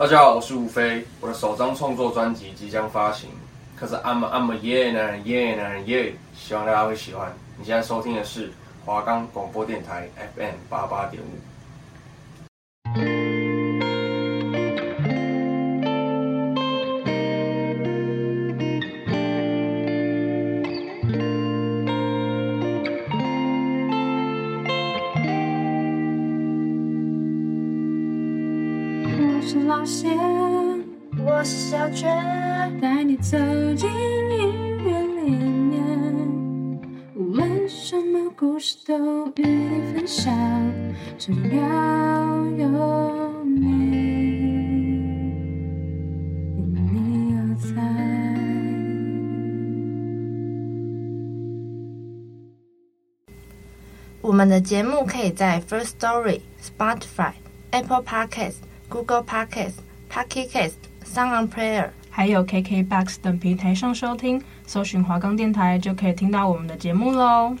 大家好，我是吴飞，我的首张创作专辑即将发行，可是 I'm a, I'm a yeah 男人 yeah 男人 yeah，希望大家会喜欢。你现在收听的是华冈广播电台 FM 八八点五。的节目可以在 First Story、Spotify、Apple Podcasts。Google Podcast、Pocket Cast、Sound On Player，还有 KKBox 等平台上收听，搜寻华冈电台就可以听到我们的节目喽。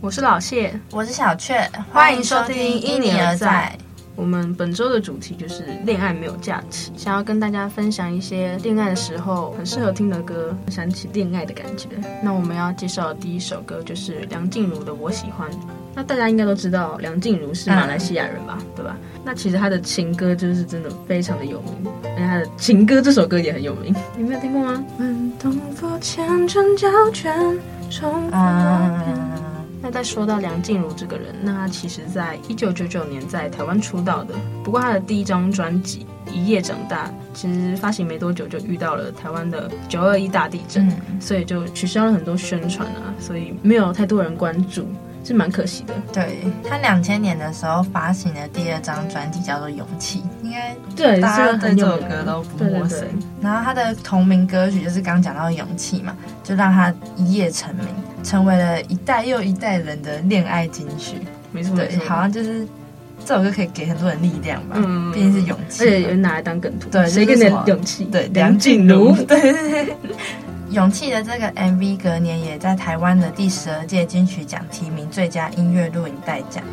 我是老谢，我是小雀，欢迎收听《因你而在》。我们本周的主题就是恋爱没有假期，想要跟大家分享一些恋爱的时候很适合听的歌，想起恋爱的感觉。那我们要介绍的第一首歌就是梁静茹的《我喜欢》。那大家应该都知道梁静茹是马来西亚人吧，嗯、对吧？那其实她的情歌就是真的非常的有名，而且她的情歌这首歌也很有名，你没有听过吗？嗯那再说到梁静茹这个人，那她其实在一九九九年在台湾出道的。不过她的第一张专辑《一夜长大》其实发行没多久就遇到了台湾的九二一大地震，嗯、所以就取消了很多宣传啊，所以没有太多人关注。是蛮可惜的。对，他两千年的时候发行的第二张专辑叫做《勇气》，应该对大家对这首歌都不陌生。然后他的同名歌曲就是刚讲到《勇气》嘛，就让他一夜成名，成为了一代又一代人的恋爱金曲。没错，对，好像就是这首歌可以给很多人力量吧。嗯，毕竟是勇气，而且有人拿来当梗图。对，谁给你的勇气？对，梁静茹。对。勇气的这个 MV 隔年也在台湾的第十二届金曲奖提名最佳音乐录影带奖。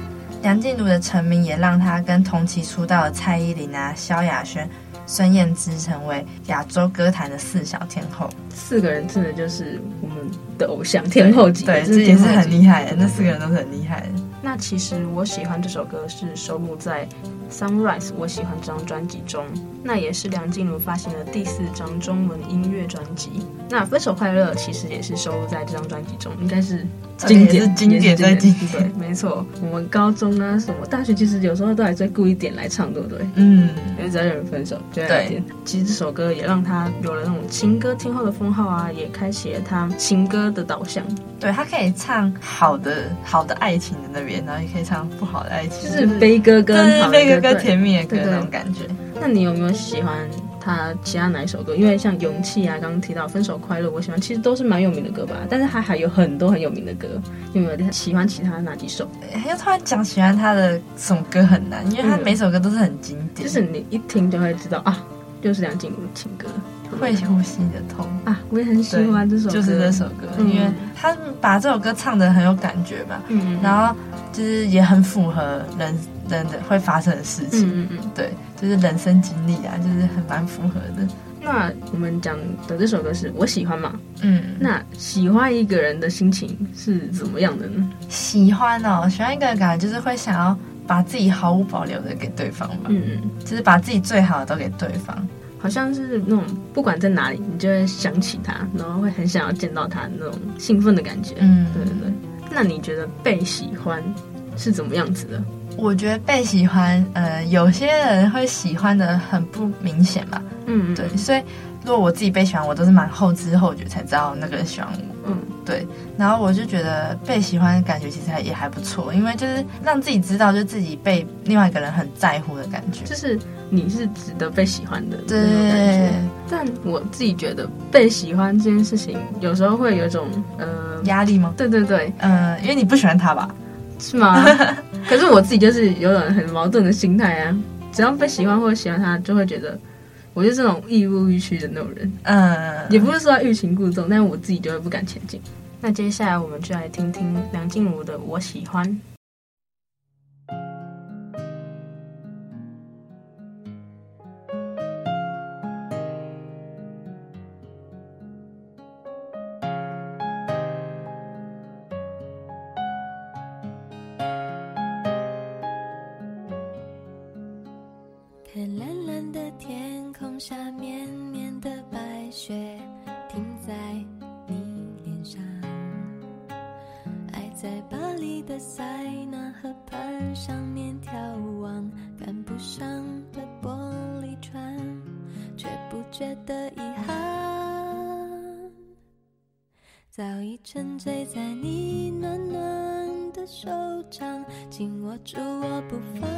梁静茹的成名也让她跟同期出道的蔡依林啊、萧亚轩、孙燕姿成为亚洲歌坛的四小天后。四个人真的就是我们的偶像天后级，对，这也是很厉害的。那四个人都是很厉害的。那其实我喜欢这首歌是收录在。Sunrise，我喜欢这张专辑中，那也是梁静茹发行的第四张中文音乐专辑。那分手快乐其实也是收录在这张专辑中，应该是经典，是经典在经典。对，没错。我们高中啊，什么大学，其实有时候都还在故意点来唱，对不对？嗯，因为只要有人分手，就来点。其实这首歌也让他有了那种情歌天后的封号啊，也开启了他情歌的导向。对，他可以唱好的好的爱情的那边，然后也可以唱不好的爱情，就是悲歌跟悲歌。跟甜蜜的歌那种感觉，那你有没有喜欢他其他哪一首歌？因为像《勇气》啊，刚刚提到《分手快乐》，我喜欢，其实都是蛮有名的歌吧。但是他还有很多很有名的歌，有没有喜欢其他哪几首？要突然讲喜欢他的什么歌很难，因为他每首歌都是很经典，就是你一听就会知道啊，就是梁静茹的情歌。会呼吸的痛。啊，我也很喜欢这首歌，就是这首歌，嗯、因为他把这首歌唱的很有感觉吧，嗯，然后就是也很符合人人的会发生的事情，嗯嗯，对，就是人生经历啊，就是很蛮符合的。那我们讲的这首歌是我喜欢嘛，嗯，那喜欢一个人的心情是怎么样的呢？喜欢哦，喜欢一个人感觉就是会想要把自己毫无保留的给对方吧，嗯嗯，就是把自己最好的都给对方。好像是那种不管在哪里，你就会想起他，然后会很想要见到他那种兴奋的感觉。嗯，对对对。那你觉得被喜欢是怎么样子的？我觉得被喜欢，呃，有些人会喜欢的很不明显吧。嗯，对。所以如果我自己被喜欢，我都是蛮后知后觉才知道那个人喜欢我。嗯，对。然后我就觉得被喜欢的感觉其实还也还不错，因为就是让自己知道，就自己被另外一个人很在乎的感觉，就是。你是值得被喜欢的那种感觉，对但我自己觉得被喜欢这件事情，有时候会有一种呃压力吗？对对对，嗯、呃，因为你不喜欢他吧？是吗？可是我自己就是有种很矛盾的心态啊，只要被喜欢或者喜欢他，就会觉得我就是那种亦步亦趋的那种人，嗯、呃，也不是说欲擒故纵，但是我自己就会不敢前进。那接下来我们就来听听梁静茹的《我喜欢》。沉醉在你暖暖的手掌，紧握住我不放。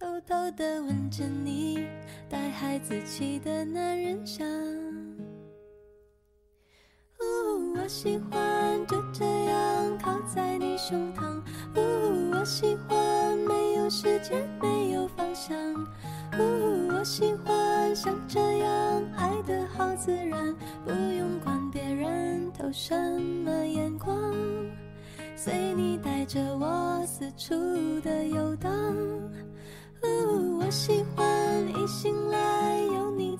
偷偷的吻着你，带孩子气的男人香。呜，我喜欢就这样靠在你胸膛。呜，我喜欢没有时间，没有方向。呜，我喜欢像这样爱的好自然，不用管别人投什么眼光，随你带着我四处的游荡。呜，我喜欢一醒来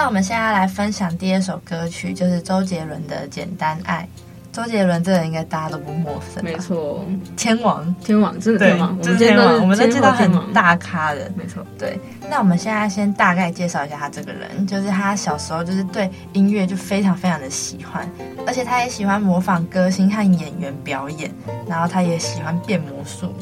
那我们现在来分享第二首歌曲，就是周杰伦的《简单爱》。周杰伦这人应该大家都不陌生，没错，天王，天王，真的天王，就是天王，我们都知道很大咖的，没错。对，那我们现在先大概介绍一下他这个人，就是他小时候就是对音乐就非常非常的喜欢，而且他也喜欢模仿歌星和演员表演，然后他也喜欢变魔术。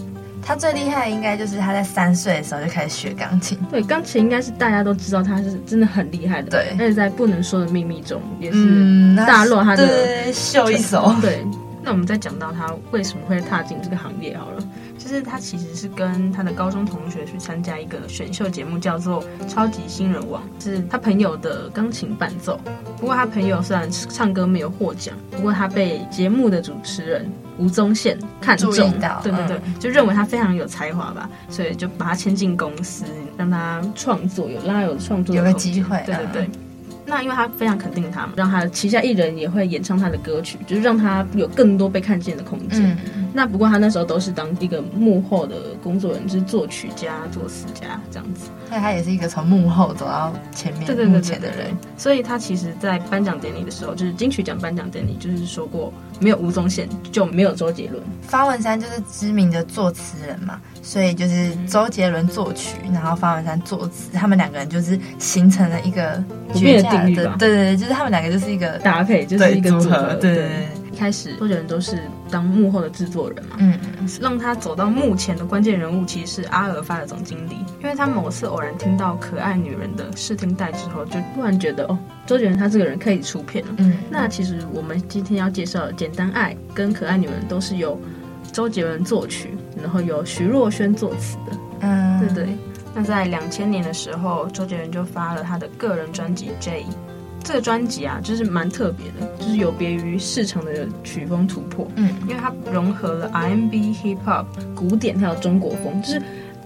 他最厉害的应该就是他在三岁的时候就开始学钢琴。对，钢琴应该是大家都知道他是真的很厉害的。对，而且在《不能说的秘密》中也是大露他的、嗯、秀一手。对，那我们再讲到他为什么会踏进这个行业好了。就是他其实是跟他的高中同学去参加一个选秀节目，叫做《超级新人王》，是他朋友的钢琴伴奏。不过他朋友虽然唱歌没有获奖，不过他被节目的主持人吴宗宪看中，对对对，就认为他非常有才华吧，所以就把他签进公司，让他创作，有让他有创作的有个机会。对对对。那因为他非常肯定他嘛，让他旗下艺人也会演唱他的歌曲，就是让他有更多被看见的空间。嗯、那不过他那时候都是当一个幕后的工作人，就是作曲家、作词家这样子。所以他也是一个从幕后走到前面幕前的人。所以他其实，在颁奖典礼的时候，就是金曲奖颁奖典礼，就是说过，没有吴宗宪就没有周杰伦。方文山就是知名的作词人嘛。所以就是周杰伦作曲，然后方文山作词，他们两个人就是形成了一个绝佳的，对对对，就是他们两个就是一个搭配，就是一个组合，对对，对。一开始周杰伦都是当幕后的制作人嘛，嗯，让他走到幕前的关键人物其实是阿尔发的总经理，因为他某次偶然听到《可爱女人》的试听带之后，就突然觉得哦，周杰伦他这个人可以出片了。嗯，那其实我们今天要介绍的《简单爱》跟《可爱女人》都是由周杰伦作曲。然后由徐若瑄作词的，嗯，对对。那在两千年的时候，周杰伦就发了他的个人专辑《J》。这个专辑啊，就是蛮特别的，就是有别于市场的曲风突破，嗯，因为它融合了 R&B、Hip Hop、古典还有中国风，就是。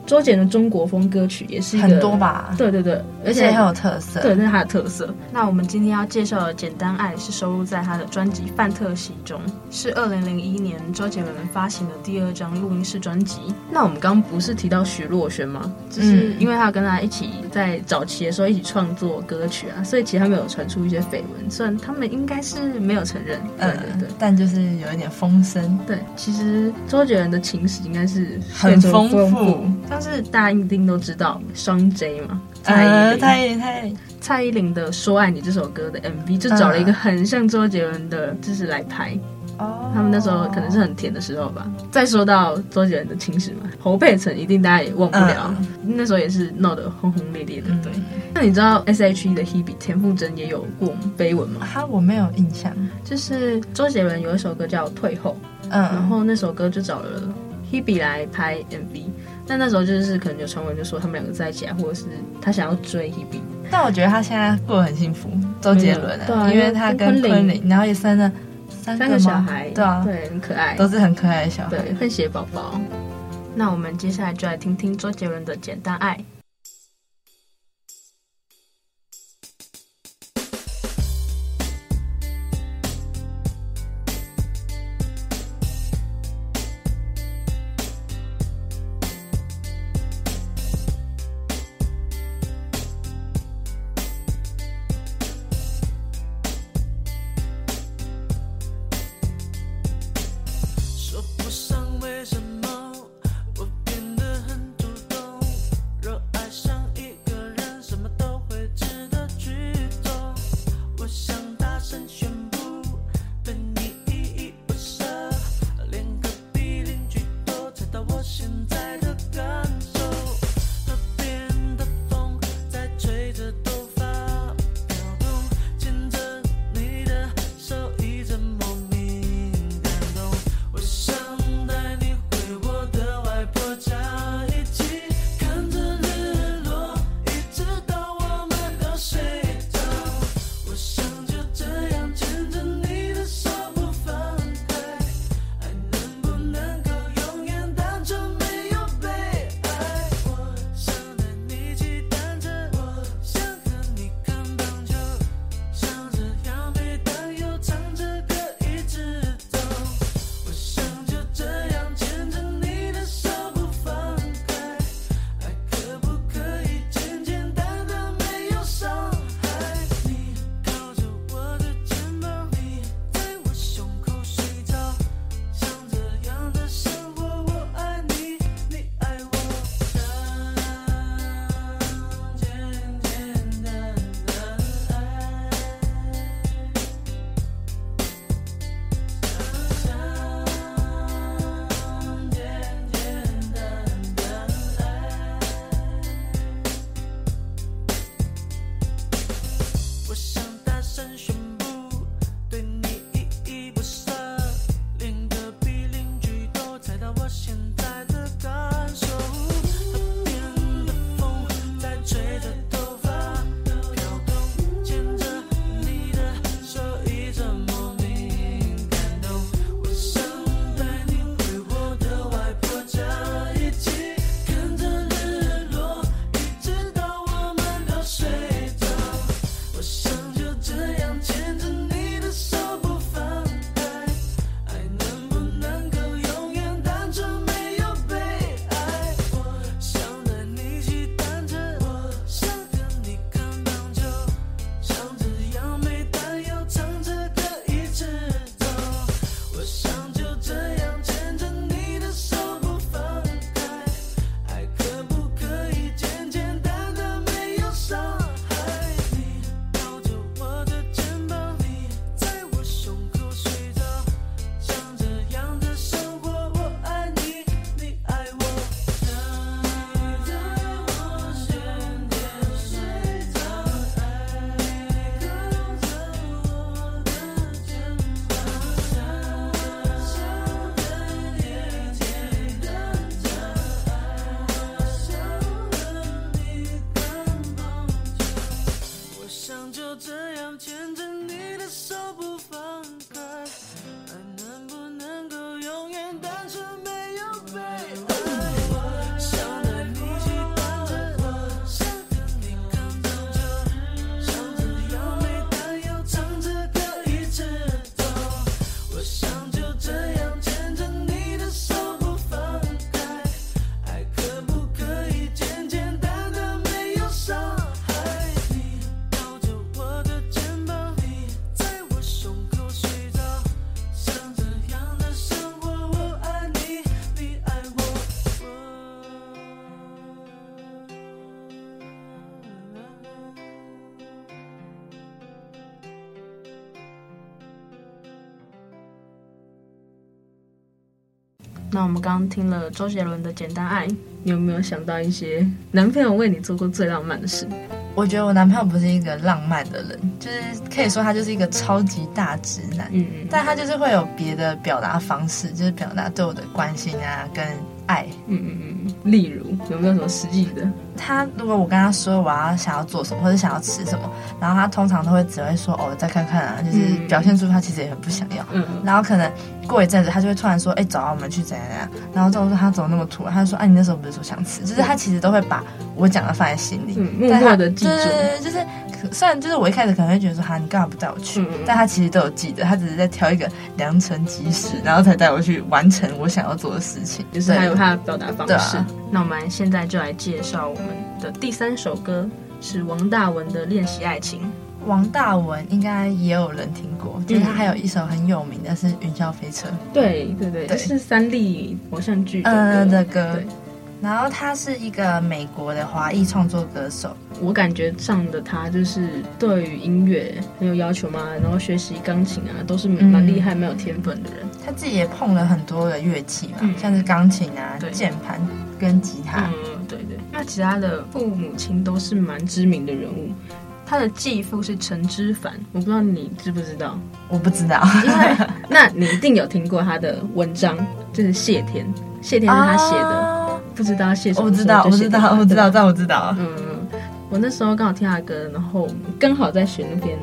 周杰伦的中国风歌曲也是很多吧？对对对，而且很有特色。对，那是他的特色。那我们今天要介绍的《简单爱》是收录在他的专辑《范特西》中，是二零零一年周杰伦发行的第二张录音室专辑。那我们刚刚不是提到徐若瑄吗？就是因为他跟他一起在早期的时候一起创作歌曲啊，所以其实他们有传出一些绯闻，虽然他们应该是没有承认。对对对，但就是有一点风声。对，其实周杰伦的情史应该是很丰富。但是大家一定都知道双 J 嘛，蔡依林，蔡依林，蔡蔡依林的《说爱你》这首歌的 MV 就找了一个很像周杰伦的，就是来拍。哦，他们那时候可能是很甜的时候吧。再说到周杰伦的情史嘛，侯佩岑一定大家也忘不了，那时候也是闹得轰轰烈烈的。对，那你知道 S.H.E 的 Hebe 田馥甄也有过绯闻吗？哈，我没有印象。就是周杰伦有一首歌叫《退后》，嗯，然后那首歌就找了 Hebe 来拍 MV。但那时候就是可能有传闻就说他们两个在一起啊，或者是他想要追 Hebe。但我觉得他现在过得很幸福，周杰伦、啊，对、啊，因为他跟昆凌，然后也生了三个，三个小孩，对啊，对，很可爱，都是很可爱的小孩，对，混血宝宝。那我们接下来就来听听周杰伦的《简单爱》。刚刚听了周杰伦的《简单爱》，你有没有想到一些男朋友为你做过最浪漫的事？我觉得我男朋友不是一个浪漫的人，就是可以说他就是一个超级大直男，嗯嗯，但他就是会有别的表达方式，就是表达对我的关心啊跟爱。嗯嗯嗯，例如有没有什么实际的？他如果我跟他说我要想要做什么或者想要吃什么，然后他通常都会只会说哦再看看啊，就是表现出他其实也很不想要。嗯，然后可能过一阵子他就会突然说哎走啊我们去怎样怎样，然后这种说他怎么那么突然，他就说哎、啊、你那时候不是说想吃，就是他其实都会把我讲的放在心里，嗯、默默的记住。对对对，就是虽然就是我一开始可能会觉得说哈你干嘛不带我去，嗯、但他其实都有记得，他只是在挑一个良辰吉时，然后才带我去完成我想要做的事情，就是还有他的表达方式。啊、那我们现在就来介绍我们的第三首歌，是王大文的《练习爱情》。王大文应该也有人听过，嗯、就是他还有一首很有名的是《云霄飞车》。对对对，这是三立偶像剧嗯的歌。对然后他是一个美国的华裔创作歌手，我感觉上的他就是对于音乐很有要求嘛，然后学习钢琴啊都是蛮厉害、蛮、嗯、有天分的人。他自己也碰了很多的乐器嘛，嗯、像是钢琴啊、键盘跟吉他。嗯，对对。那其他的父母亲都是蛮知名的人物，他的继父是陈之凡，我不知道你知不知道？我不知道，因为那你一定有听过他的文章，就是谢天，谢天是他写的。啊不知道谢什么？我知道，我知道，我知道，这我知道。嗯，我那时候刚好听他的歌，然后刚好在学那篇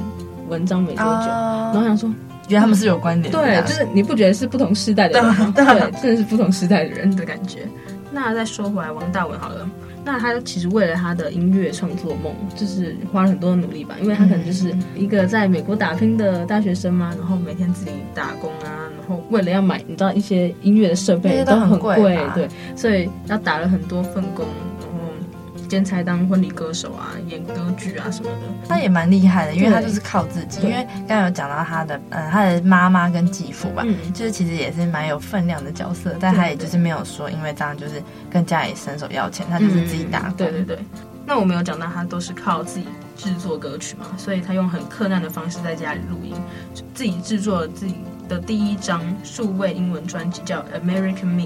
文章没多久，然后想说，觉得他们是有关联。对，就是你不觉得是不同时代的人吗？对，真的是不同时代的人的感觉。那再说回来，王大文好了，那他其实为了他的音乐创作梦，就是花了很多的努力吧，因为他可能就是一个在美国打拼的大学生嘛，然后每天自己打工啊。然后为了要买，你知道一些音乐的设备都很贵，对，所以要打了很多份工，兼差当婚礼歌手啊，演歌剧啊什么的。他也蛮厉害的，因为他就是靠自己。因为刚刚有讲到他的，嗯，他的妈妈跟继父吧，嗯、就是其实也是蛮有分量的角色，但他也就是没有说，因为这样就是跟家里伸手要钱，他就是自己打工。对对对。那我没有讲到他都是靠自己制作歌曲嘛，所以他用很困难的方式在家里录音，自己制作了自己的第一张数位英文专辑叫《American Me》，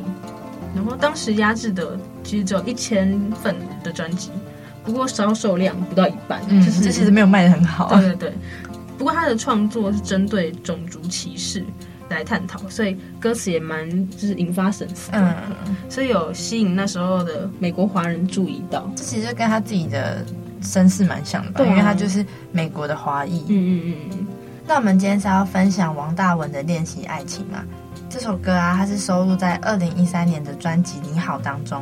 然后当时压制的其实只有一千份的专辑，不过销售量不到一半，嗯，就是这其实没有卖的很好。对对对，不过他的创作是针对种族歧视来探讨，所以歌词也蛮就是引发深思，嗯，所以有吸引那时候的美国华人注意到。这其实跟他自己的身世蛮像的吧，对啊，因为他就是美国的华裔。嗯嗯嗯。那我们今天是要分享王大文的《练习爱情》嘛？这首歌啊，它是收录在二零一三年的专辑《你好》当中。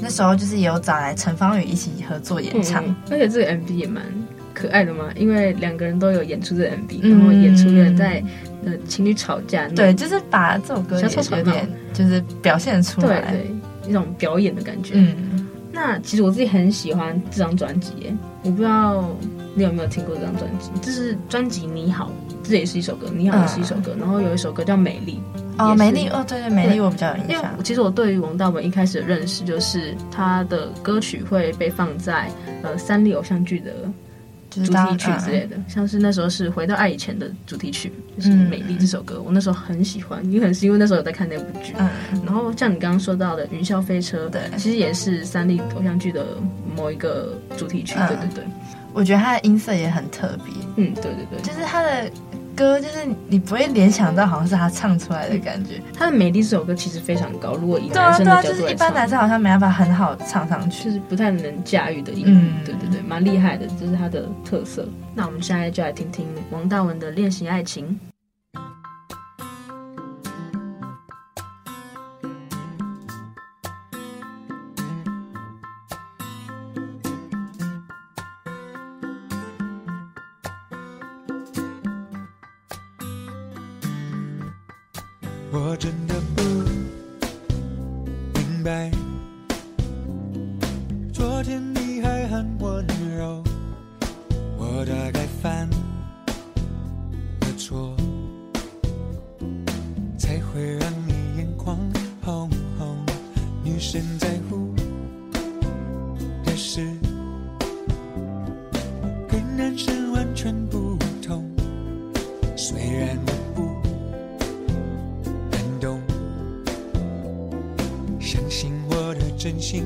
那时候就是有找来陈芳宇一起合作演唱，嗯，而且这个 MV 也蛮可爱的嘛，因为两个人都有演出这个 MV，然后演出了在。呃，情侣吵架，对，就是把这首歌也有点就是表现出来，对，对，一种表演的感觉。嗯，那其实我自己很喜欢这张专辑耶，我不知道你有没有听过这张专辑？这是专辑《你好》，这也是一首歌，《你好》也是一首歌，嗯、然后有一首歌叫《美丽》。哦，美丽哦，对对，美丽我比较有印象。其实我对于王大文一开始的认识就是他的歌曲会被放在呃三立偶像剧的。主题曲之类的，嗯、像是那时候是《回到爱以前》的主题曲，就是《美丽》这首歌，嗯、我那时候很喜欢，也可能是因为那时候有在看那部剧。嗯，然后像你刚刚说到的《云霄飞车》，对，其实也是三立偶像剧的某一个主题曲。嗯、对对对，我觉得他的音色也很特别。嗯，对对对，就是他的歌就是你不会联想到好像是他唱出来的感觉。他的《美丽》这首歌其实非常高，如果以对啊男生对啊，就的角度来唱，是一般男生好像没办法很好唱上去。就是不太能驾驭的音，嗯对对对，蛮厉害的，这是他的特色。那我们现在就来听听王大文的《练习爱情》。是，跟男生完全不同，虽然我不。感动，相信我的真心，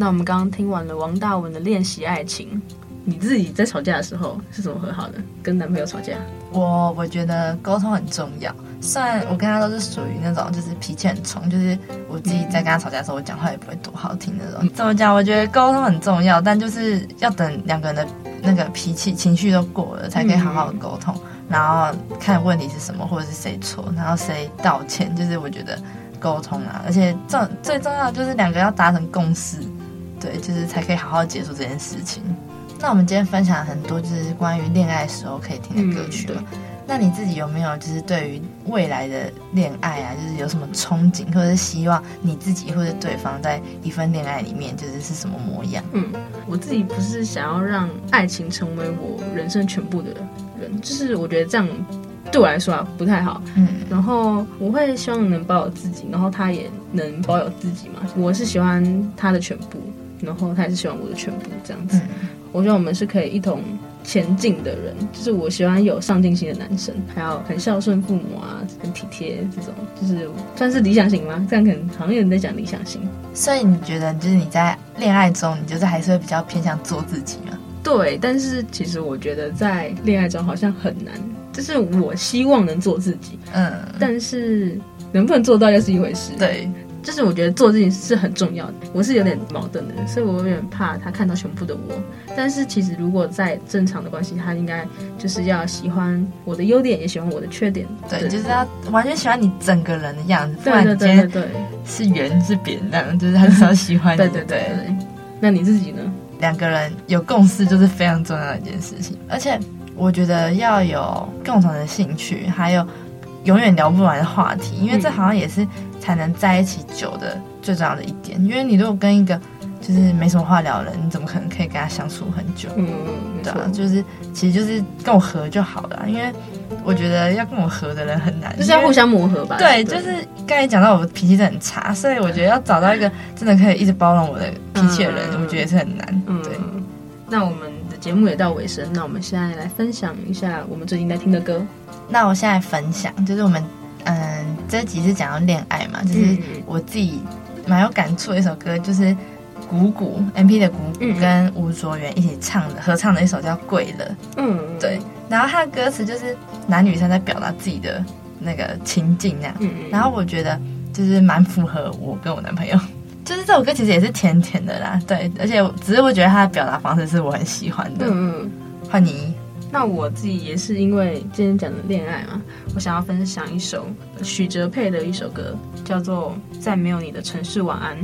那我们刚刚听完了王大文的《练习爱情》，你自己在吵架的时候是怎么和好的？跟男朋友吵架？我我觉得沟通很重要。虽然我跟他都是属于那种就是脾气很冲，就是我自己在跟他吵架的时候，我讲话也不会多好听那种。怎么讲？我觉得沟通很重要，但就是要等两个人的那个脾气情绪都过了，才可以好好的沟通，然后看问题是什么，或者是谁错，然后谁道歉。就是我觉得沟通啊，而且重最重要的就是两个要达成共识，对，就是才可以好好结束这件事情。那我们今天分享很多就是关于恋爱时候可以听的歌曲嘛。那你自己有没有就是对于未来的恋爱啊，就是有什么憧憬，或者是希望你自己或者对方在一份恋爱里面就是是什么模样？嗯，我自己不是想要让爱情成为我人生全部的人，就是我觉得这样对我来说啊不太好。嗯，然后我会希望能保有自己，然后他也能保有自己嘛。我是喜欢他的全部，然后他也是喜欢我的全部，这样子。嗯，我觉得我们是可以一同。前进的人，就是我喜欢有上进心的男生，还要很孝顺父母啊，很体贴这种，就是算是理想型吗？这样可能好像有人在讲理想型。所以你觉得，就是你在恋爱中，你就是还是会比较偏向做自己吗？对，但是其实我觉得在恋爱中好像很难，就是我希望能做自己，嗯，但是能不能做到又是一回事。对。就是我觉得做自己是很重要的，我是有点矛盾的，所以我有点怕他看到全部的我。但是其实如果在正常的关系，他应该就是要喜欢我的优点，也喜欢我的缺点。对，对就是要完全喜欢你整个人的样子，不然你今天是圆是扁这样，就是很少喜欢你。对对对对。那你自己呢？两个人有共识就是非常重要的一件事情，而且我觉得要有共同的兴趣，还有。永远聊不完的话题，因为这好像也是才能在一起久的最重要的一点。因为你如果跟一个就是没什么话聊的人，你怎么可能可以跟他相处很久？嗯，对啊，就是其实就是跟我合就好了。因为我觉得要跟我合的人很难，就是要互相磨合吧。对，就是刚才讲到我脾气很差，所以我觉得要找到一个真的可以一直包容我的脾气的人，嗯、我觉得也是很难。嗯，对。那我们的节目也到尾声，那我们现在来分享一下我们最近在听的歌。那我现在分享，就是我们，嗯，这集是讲到恋爱嘛，就是我自己蛮有感触的一首歌，就是鼓鼓 MP 的鼓鼓跟吴卓源一起唱的合唱的一首叫《贵了》。嗯，对。然后他的歌词就是男女生在表达自己的那个情境那样。嗯。然后我觉得就是蛮符合我跟我男朋友，就是这首歌其实也是甜甜的啦。对，而且只是我觉得他的表达方式是我很喜欢的。嗯。换你。那我自己也是因为今天讲的恋爱嘛，我想要分享一首许哲佩的一首歌，叫做《在没有你的城市晚安》。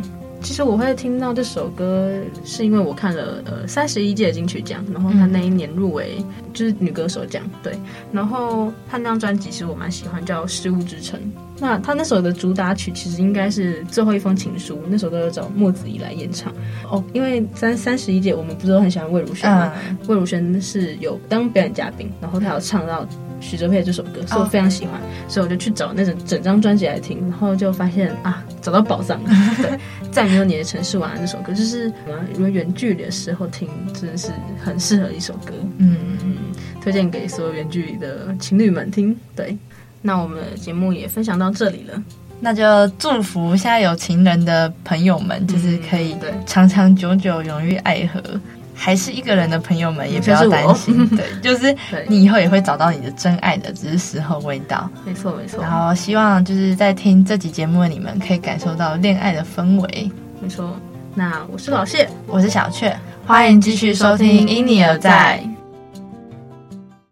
其实我会听到这首歌，是因为我看了呃三十一届金曲奖，然后他那一年入围就是女歌手奖，对。然后他那张专辑其实我蛮喜欢，叫《失物之城》。那他那首的主打曲其实应该是最后一封情书，那首歌要找莫子仪来演唱哦。因为三三十一届我们不是都很喜欢魏如萱吗？魏如萱是有当表演嘉宾，然后她有唱到。许哲佩这首歌，所以我非常喜欢，oh. 所以我就去找那整整张专辑来听，然后就发现啊，找到宝藏了。对，在没有你的城市晚安这首歌，就是如果远距离的时候听，真的是很适合一首歌。嗯嗯，推荐给所有远距离的情侣们听。对，那我们的节目也分享到这里了，那就祝福现在有情人的朋友们，就是可以对长长久久，永浴爱河。还是一个人的朋友们也不要担心，对，就是你以后也会找到你的真爱的，只是时候未到。没错没错。然后希望就是在听这集节目的你们可以感受到恋爱的氛围。没错。那我是老谢，我是小雀，欢迎继续收听《因你而在》。